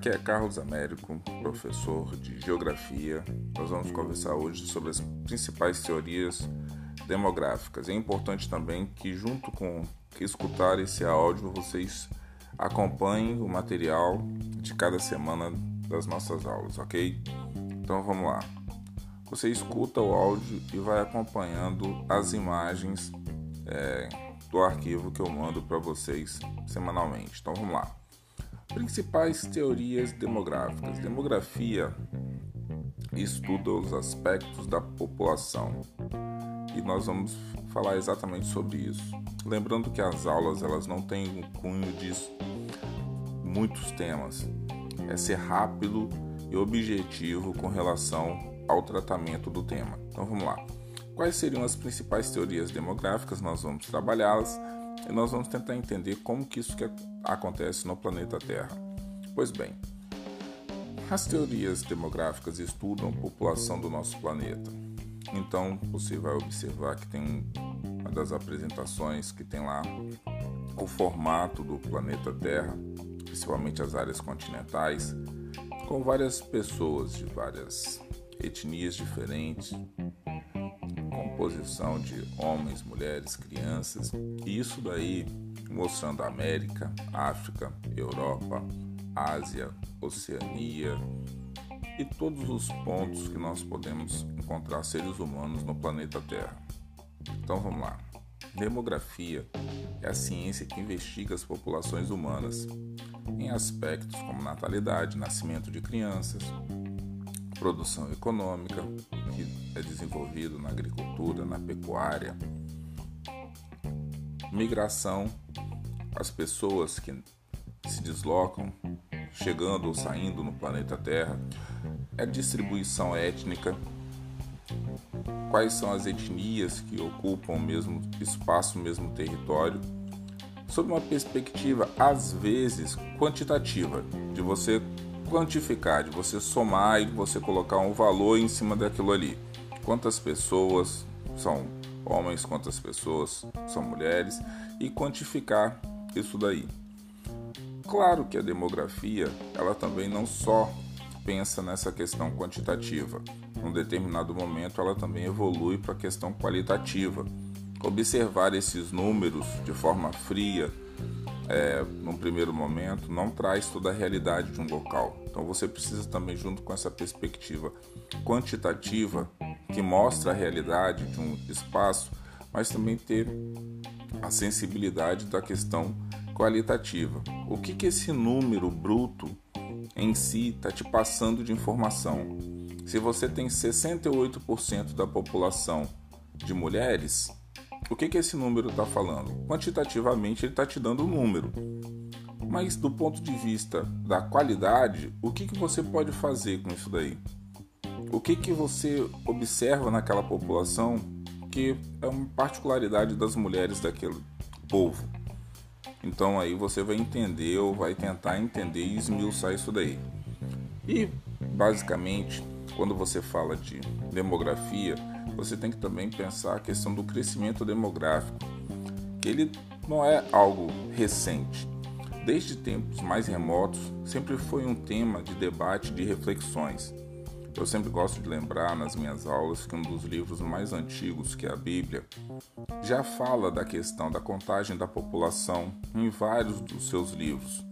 Aqui é Carlos Américo, professor de Geografia. Nós vamos conversar hoje sobre as principais teorias demográficas. É importante também que, junto com escutar esse áudio, vocês acompanhem o material de cada semana das nossas aulas, ok? Então vamos lá. Você escuta o áudio e vai acompanhando as imagens é, do arquivo que eu mando para vocês semanalmente. Então vamos lá. Principais teorias demográficas. Demografia estuda os aspectos da população e nós vamos falar exatamente sobre isso. Lembrando que as aulas elas não têm um cunho de muitos temas. É ser rápido e objetivo com relação ao tratamento do tema. Então vamos lá. Quais seriam as principais teorias demográficas? Nós vamos trabalhá-las e nós vamos tentar entender como que isso que acontece no planeta Terra. Pois bem, as teorias demográficas estudam a população do nosso planeta. Então você vai observar que tem uma das apresentações que tem lá o formato do planeta Terra, principalmente as áreas continentais, com várias pessoas de várias etnias diferentes, composição de homens, mulheres, crianças, e isso daí mostrando América, África, Europa, Ásia, Oceania e todos os pontos que nós podemos encontrar seres humanos no planeta Terra. Então vamos lá. Demografia é a ciência que investiga as populações humanas em aspectos como natalidade, nascimento de crianças, produção econômica, é desenvolvido na agricultura, na pecuária, migração, as pessoas que se deslocam, chegando ou saindo no planeta Terra, é distribuição étnica, quais são as etnias que ocupam o mesmo espaço, o mesmo território, sob uma perspectiva às vezes quantitativa, de você quantificar, de você somar e de você colocar um valor em cima daquilo ali. Quantas pessoas são homens, quantas pessoas são mulheres e quantificar isso daí. Claro que a demografia, ela também não só pensa nessa questão quantitativa. Num determinado momento, ela também evolui para a questão qualitativa. Observar esses números de forma fria, é, num primeiro momento, não traz toda a realidade de um local. Então você precisa também, junto com essa perspectiva quantitativa, que mostra a realidade de um espaço, mas também ter a sensibilidade da questão qualitativa. O que, que esse número bruto em si está te passando de informação? Se você tem 68% da população de mulheres, o que, que esse número está falando? Quantitativamente, ele está te dando um número. Mas do ponto de vista da qualidade, o que, que você pode fazer com isso daí? O que, que você observa naquela população que é uma particularidade das mulheres daquele povo? Então aí você vai entender ou vai tentar entender e esmiuçar isso daí. E basicamente, quando você fala de demografia, você tem que também pensar a questão do crescimento demográfico, que ele não é algo recente. Desde tempos mais remotos, sempre foi um tema de debate, de reflexões. Eu sempre gosto de lembrar nas minhas aulas que um dos livros mais antigos, que é a Bíblia, já fala da questão da contagem da população em vários dos seus livros.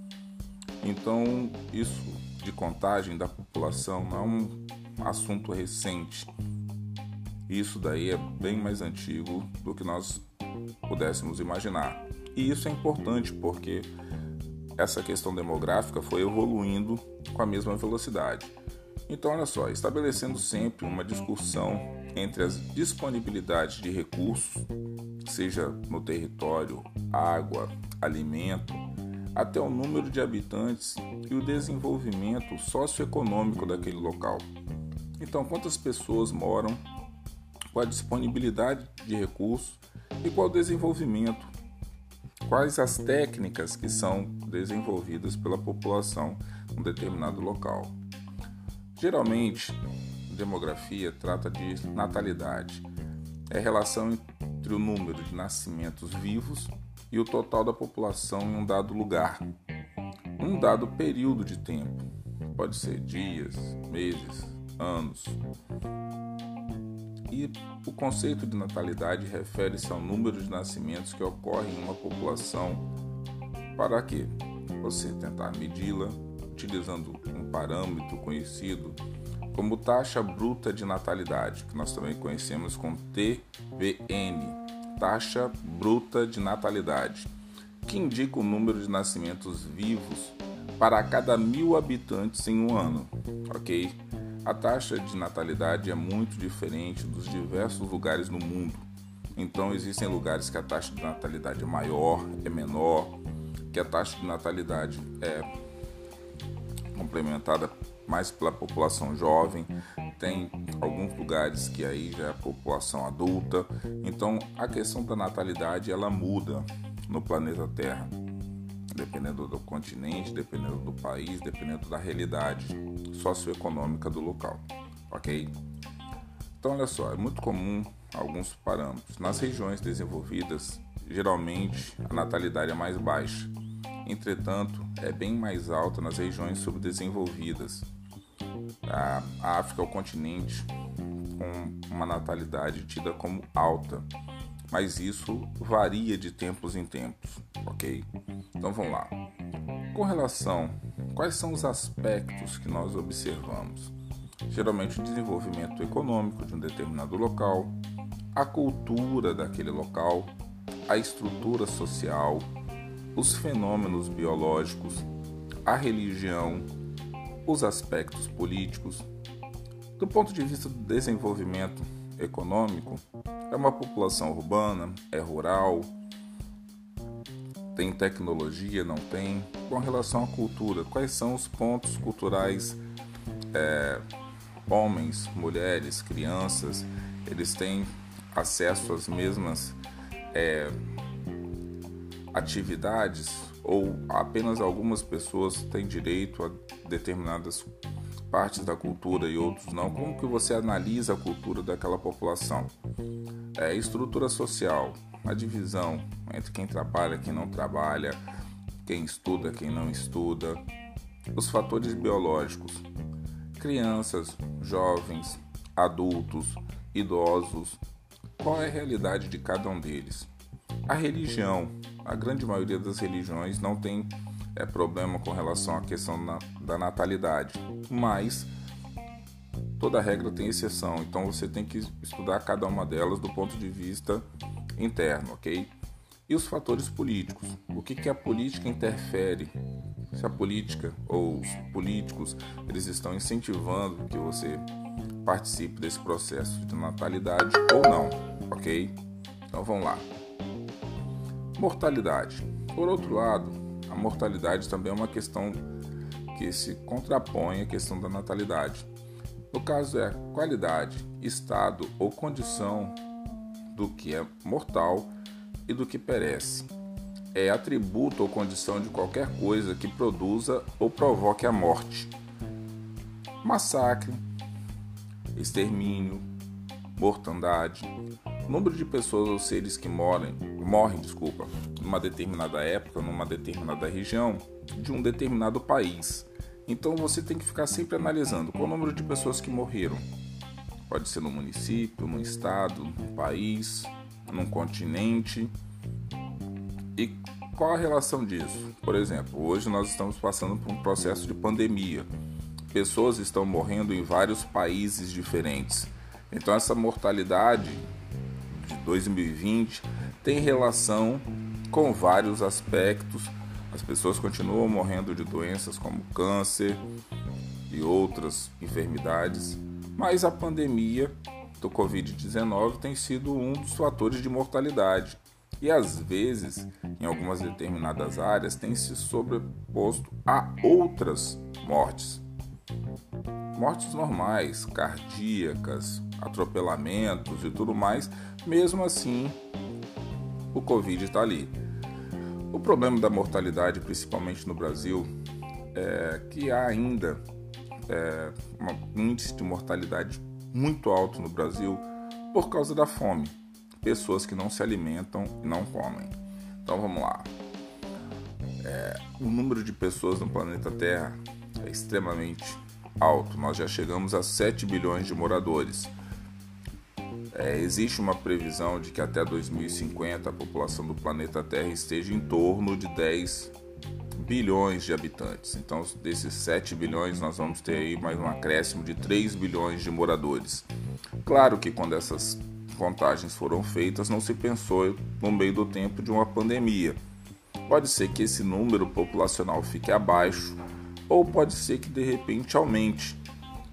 Então, isso de contagem da população não é um assunto recente. Isso daí é bem mais antigo do que nós pudéssemos imaginar. E isso é importante porque essa questão demográfica foi evoluindo com a mesma velocidade. Então, olha só, estabelecendo sempre uma discussão entre as disponibilidades de recursos, seja no território, água, alimento, até o número de habitantes e o desenvolvimento socioeconômico daquele local. Então, quantas pessoas moram qual a disponibilidade de recursos e qual o desenvolvimento, quais as técnicas que são desenvolvidas pela população em um determinado local. Geralmente, demografia trata de natalidade, é a relação entre o número de nascimentos vivos e o total da população em um dado lugar, um dado período de tempo. pode ser dias, meses, anos. E o conceito de natalidade refere-se ao número de nascimentos que ocorrem em uma população para que você tentar medi-la utilizando um parâmetro conhecido como taxa bruta de natalidade, que nós também conhecemos como TBN, taxa bruta de natalidade, que indica o número de nascimentos vivos para cada mil habitantes em um ano, ok? A taxa de natalidade é muito diferente dos diversos lugares no mundo. Então existem lugares que a taxa de natalidade é maior, é menor, que a taxa de natalidade é complementada mais pela população jovem, tem alguns lugares que aí já é a população adulta. Então a questão da natalidade ela muda no planeta Terra, dependendo do continente, dependendo do país, dependendo da realidade socioeconômica do local, ok? Então olha só, é muito comum alguns parâmetros. Nas regiões desenvolvidas, geralmente a natalidade é mais baixa. Entretanto, é bem mais alta nas regiões subdesenvolvidas a África é o continente com uma natalidade tida como alta, mas isso varia de tempos em tempos, ok? Então vamos lá. Com relação, quais são os aspectos que nós observamos? Geralmente o desenvolvimento econômico de um determinado local, a cultura daquele local, a estrutura social, os fenômenos biológicos, a religião, os aspectos políticos. Do ponto de vista do desenvolvimento econômico, é uma população urbana, é rural, tem tecnologia, não tem. Com relação à cultura, quais são os pontos culturais? É, homens, mulheres, crianças, eles têm acesso às mesmas é, atividades ou apenas algumas pessoas têm direito a determinadas partes da cultura e outros não? Como que você analisa a cultura daquela população? É, estrutura social, a divisão entre quem trabalha, quem não trabalha, quem estuda, quem não estuda, os fatores biológicos, crianças, jovens, adultos, idosos, qual é a realidade de cada um deles? A religião, a grande maioria das religiões não tem é, problema com relação à questão na, da natalidade, mas toda regra tem exceção, então você tem que estudar cada uma delas do ponto de vista interno, ok? E os fatores políticos. O que, que a política interfere? Se a política ou os políticos eles estão incentivando que você participe desse processo de natalidade ou não, ok? Então vamos lá. Mortalidade. Por outro lado, a mortalidade também é uma questão que se contrapõe à questão da natalidade. No caso é qualidade, estado ou condição do que é mortal e do que perece. É atributo ou condição de qualquer coisa que produza ou provoque a morte. Massacre, extermínio, mortandade, número de pessoas ou seres que morrem, morrem, desculpa, numa determinada época, numa determinada região, de um determinado país. Então você tem que ficar sempre analisando qual o número de pessoas que morreram. Pode ser no município, no estado, no país, num continente. E qual a relação disso? Por exemplo, hoje nós estamos passando por um processo de pandemia. Pessoas estão morrendo em vários países diferentes. Então essa mortalidade 2020 tem relação com vários aspectos. As pessoas continuam morrendo de doenças como câncer e outras enfermidades, mas a pandemia do Covid-19 tem sido um dos fatores de mortalidade e às vezes, em algumas determinadas áreas, tem se sobreposto a outras mortes. Mortes normais, cardíacas, atropelamentos e tudo mais, mesmo assim o Covid está ali. O problema da mortalidade, principalmente no Brasil, é que há ainda é, um índice de mortalidade muito alto no Brasil por causa da fome. Pessoas que não se alimentam e não comem. Então vamos lá. É, o número de pessoas no planeta Terra é extremamente alto. Nós já chegamos a 7 bilhões de moradores. É, existe uma previsão de que até 2050 a população do planeta Terra esteja em torno de 10 bilhões de habitantes. Então, desses 7 bilhões, nós vamos ter aí mais um acréscimo de 3 bilhões de moradores. Claro que quando essas contagens foram feitas, não se pensou no meio do tempo de uma pandemia. Pode ser que esse número populacional fique abaixo, ou pode ser que de repente aumente.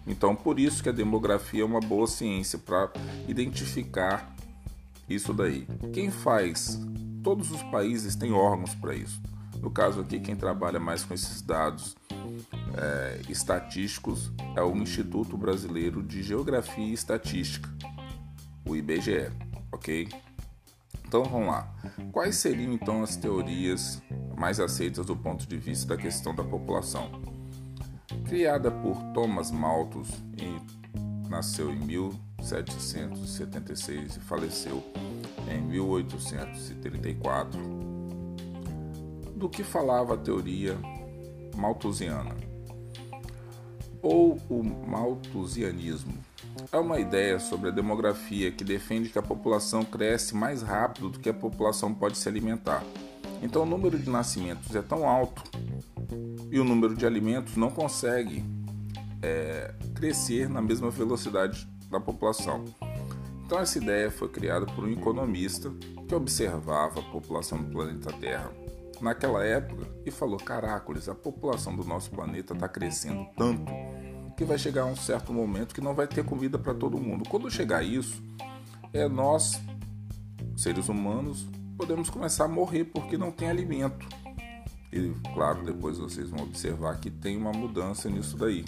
Então, por isso que a demografia é uma boa ciência para identificar isso daí. Quem faz? Todos os países têm órgãos para isso. No caso aqui, quem trabalha mais com esses dados é, estatísticos é o Instituto Brasileiro de Geografia e Estatística, o IBGE, ok? Então vamos lá. Quais seriam então as teorias mais aceitas do ponto de vista da questão da população? Criada por Thomas Malthus, e nasceu em 1776 e faleceu em 1834. Do que falava a teoria malthusiana? Ou o malthusianismo? É uma ideia sobre a demografia que defende que a população cresce mais rápido do que a população pode se alimentar. Então o número de nascimentos é tão alto e o número de alimentos não consegue é, crescer na mesma velocidade da população. Então essa ideia foi criada por um economista que observava a população do planeta Terra naquela época e falou: Caracoles, a população do nosso planeta está crescendo tanto que vai chegar um certo momento que não vai ter comida para todo mundo. Quando chegar isso, é nós, seres humanos, podemos começar a morrer porque não tem alimento. E claro, depois vocês vão observar que tem uma mudança nisso daí.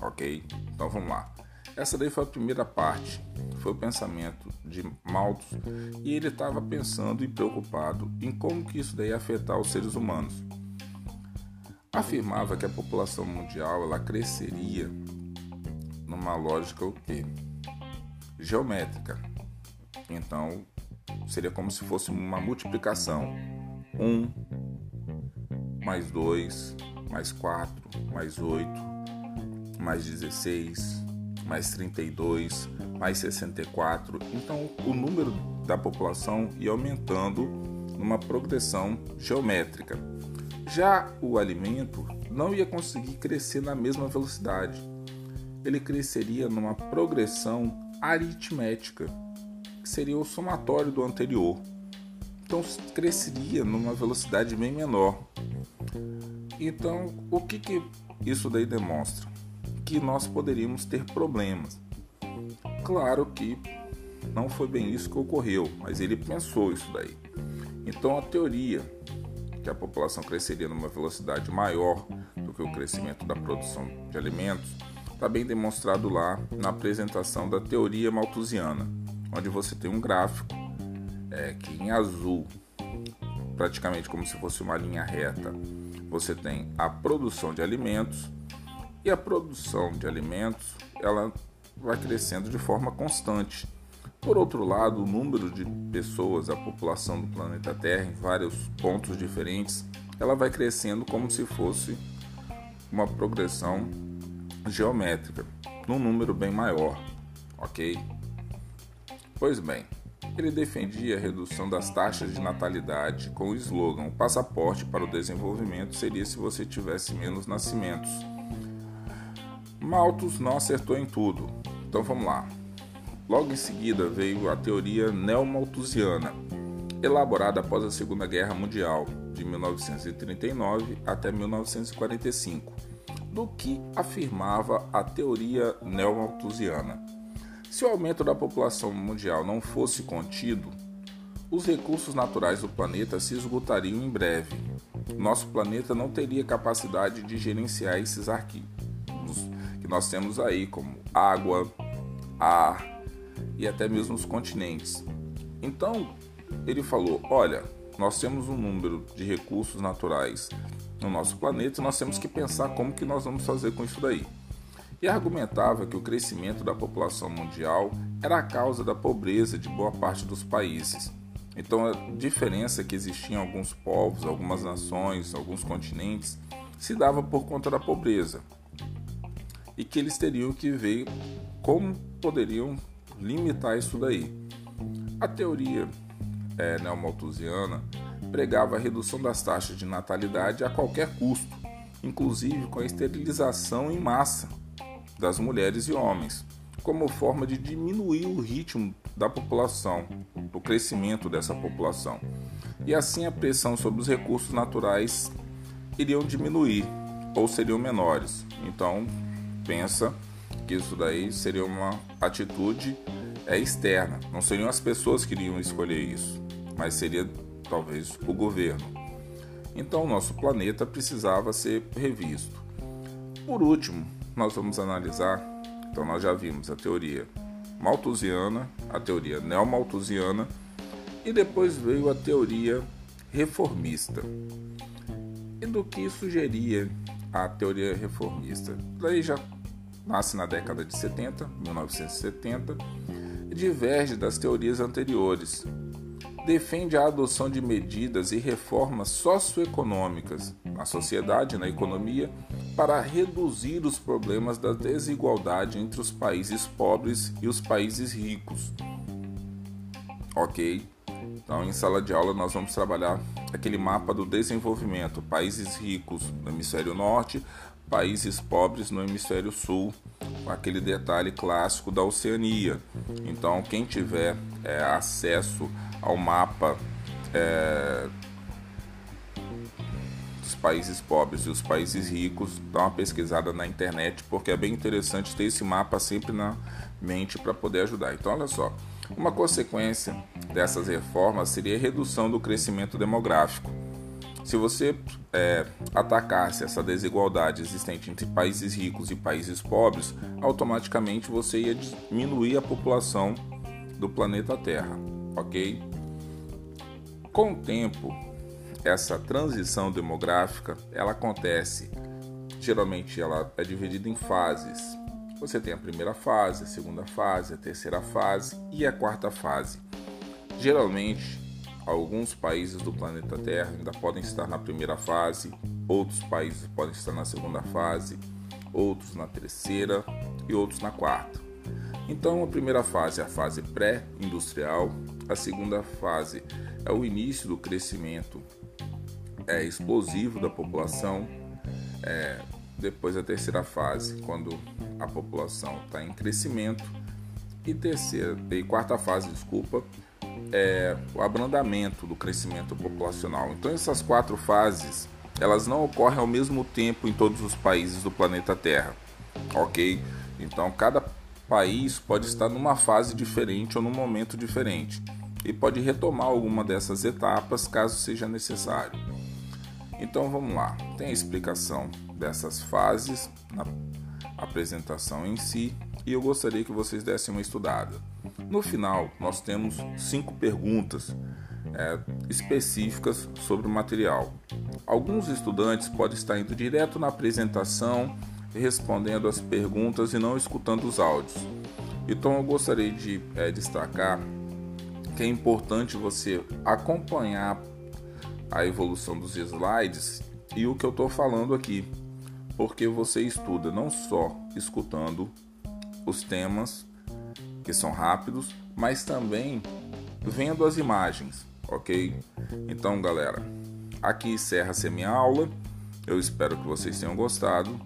Ok? Então vamos lá. Essa daí foi a primeira parte, foi o pensamento de Malthus e ele estava pensando e preocupado em como que isso daí ia afetar os seres humanos afirmava que a população mundial ela cresceria numa lógica o quê? geométrica. Então, seria como se fosse uma multiplicação. 1 mais 2 mais 4 mais 8 mais 16 mais 32 mais 64. Então, o número da população ia aumentando numa progressão geométrica. Já o alimento não ia conseguir crescer na mesma velocidade. Ele cresceria numa progressão aritmética, que seria o somatório do anterior. Então cresceria numa velocidade bem menor. Então, o que, que isso daí demonstra? Que nós poderíamos ter problemas. Claro que não foi bem isso que ocorreu, mas ele pensou isso daí. Então a teoria que a população cresceria numa velocidade maior do que o crescimento da produção de alimentos, está bem demonstrado lá na apresentação da teoria malthusiana, onde você tem um gráfico é, que em azul, praticamente como se fosse uma linha reta, você tem a produção de alimentos e a produção de alimentos ela vai crescendo de forma constante por outro lado, o número de pessoas, a população do planeta Terra em vários pontos diferentes, ela vai crescendo como se fosse uma progressão geométrica, num número bem maior, ok? Pois bem, ele defendia a redução das taxas de natalidade com o slogan: o passaporte para o desenvolvimento seria se você tivesse menos nascimentos. Malthus não acertou em tudo, então vamos lá. Logo em seguida veio a teoria neomalthusiana, elaborada após a Segunda Guerra Mundial, de 1939 até 1945, do que afirmava a teoria neomalthusiana. Se o aumento da população mundial não fosse contido, os recursos naturais do planeta se esgotariam em breve. Nosso planeta não teria capacidade de gerenciar esses arquivos que nós temos aí, como água, ar, e até mesmo os continentes. Então, ele falou: olha, nós temos um número de recursos naturais no nosso planeta e nós temos que pensar como que nós vamos fazer com isso daí. E argumentava que o crescimento da população mundial era a causa da pobreza de boa parte dos países. Então a diferença que existia em alguns povos, algumas nações, alguns continentes se dava por conta da pobreza e que eles teriam que ver como poderiam limitar isso daí. A teoria é, neomalthusiana pregava a redução das taxas de natalidade a qualquer custo, inclusive com a esterilização em massa das mulheres e homens, como forma de diminuir o ritmo da população, do crescimento dessa população. E assim a pressão sobre os recursos naturais iriam diminuir ou seriam menores. Então, pensa que isso daí seria uma atitude é, externa, não seriam as pessoas que iriam escolher isso, mas seria talvez o governo. Então, o nosso planeta precisava ser revisto. Por último, nós vamos analisar, então nós já vimos a teoria malthusiana, a teoria neomalthusiana e depois veio a teoria reformista. E do que sugeria a teoria reformista? Daí já nasce na década de 70, 1970, e diverge das teorias anteriores. Defende a adoção de medidas e reformas socioeconômicas na sociedade na economia para reduzir os problemas da desigualdade entre os países pobres e os países ricos. Ok? Então, em sala de aula, nós vamos trabalhar aquele mapa do desenvolvimento: países ricos no hemisfério norte, países pobres no hemisfério sul, com aquele detalhe clássico da Oceania. Então, quem tiver é, acesso ao mapa é, dos países pobres e os países ricos, dá uma pesquisada na internet, porque é bem interessante ter esse mapa sempre na mente para poder ajudar. Então, olha só. Uma consequência dessas reformas seria a redução do crescimento demográfico se você é, atacasse essa desigualdade existente entre países ricos e países pobres, automaticamente você ia diminuir a população do planeta Terra, ok? Com o tempo, essa transição demográfica ela acontece. Geralmente ela é dividida em fases. Você tem a primeira fase, a segunda fase, a terceira fase e a quarta fase. Geralmente Alguns países do planeta Terra ainda podem estar na primeira fase, outros países podem estar na segunda fase, outros na terceira e outros na quarta. Então, a primeira fase é a fase pré-industrial, a segunda fase é o início do crescimento é, explosivo da população, é, depois a terceira fase, quando a população está em crescimento, e terceira e quarta fase, desculpa, é, o abrandamento do crescimento populacional. Então essas quatro fases elas não ocorrem ao mesmo tempo em todos os países do planeta Terra, ok? Então cada país pode estar numa fase diferente ou num momento diferente e pode retomar alguma dessas etapas caso seja necessário. Então vamos lá, tem a explicação dessas fases na apresentação em si e eu gostaria que vocês dessem uma estudada. No final, nós temos cinco perguntas é, específicas sobre o material. Alguns estudantes podem estar indo direto na apresentação, respondendo as perguntas e não escutando os áudios. Então, eu gostaria de é, destacar que é importante você acompanhar a evolução dos slides e o que eu estou falando aqui, porque você estuda não só escutando os temas que são rápidos, mas também vendo as imagens, ok? Então, galera, aqui encerra-se a minha aula. Eu espero que vocês tenham gostado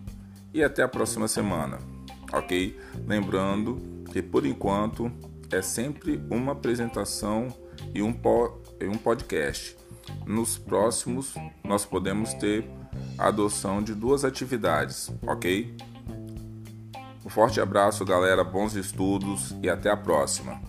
e até a próxima semana, ok? Lembrando que por enquanto é sempre uma apresentação e um, po e um podcast nos próximos nós podemos ter a adoção de duas atividades, ok? Um forte abraço, galera, bons estudos e até a próxima!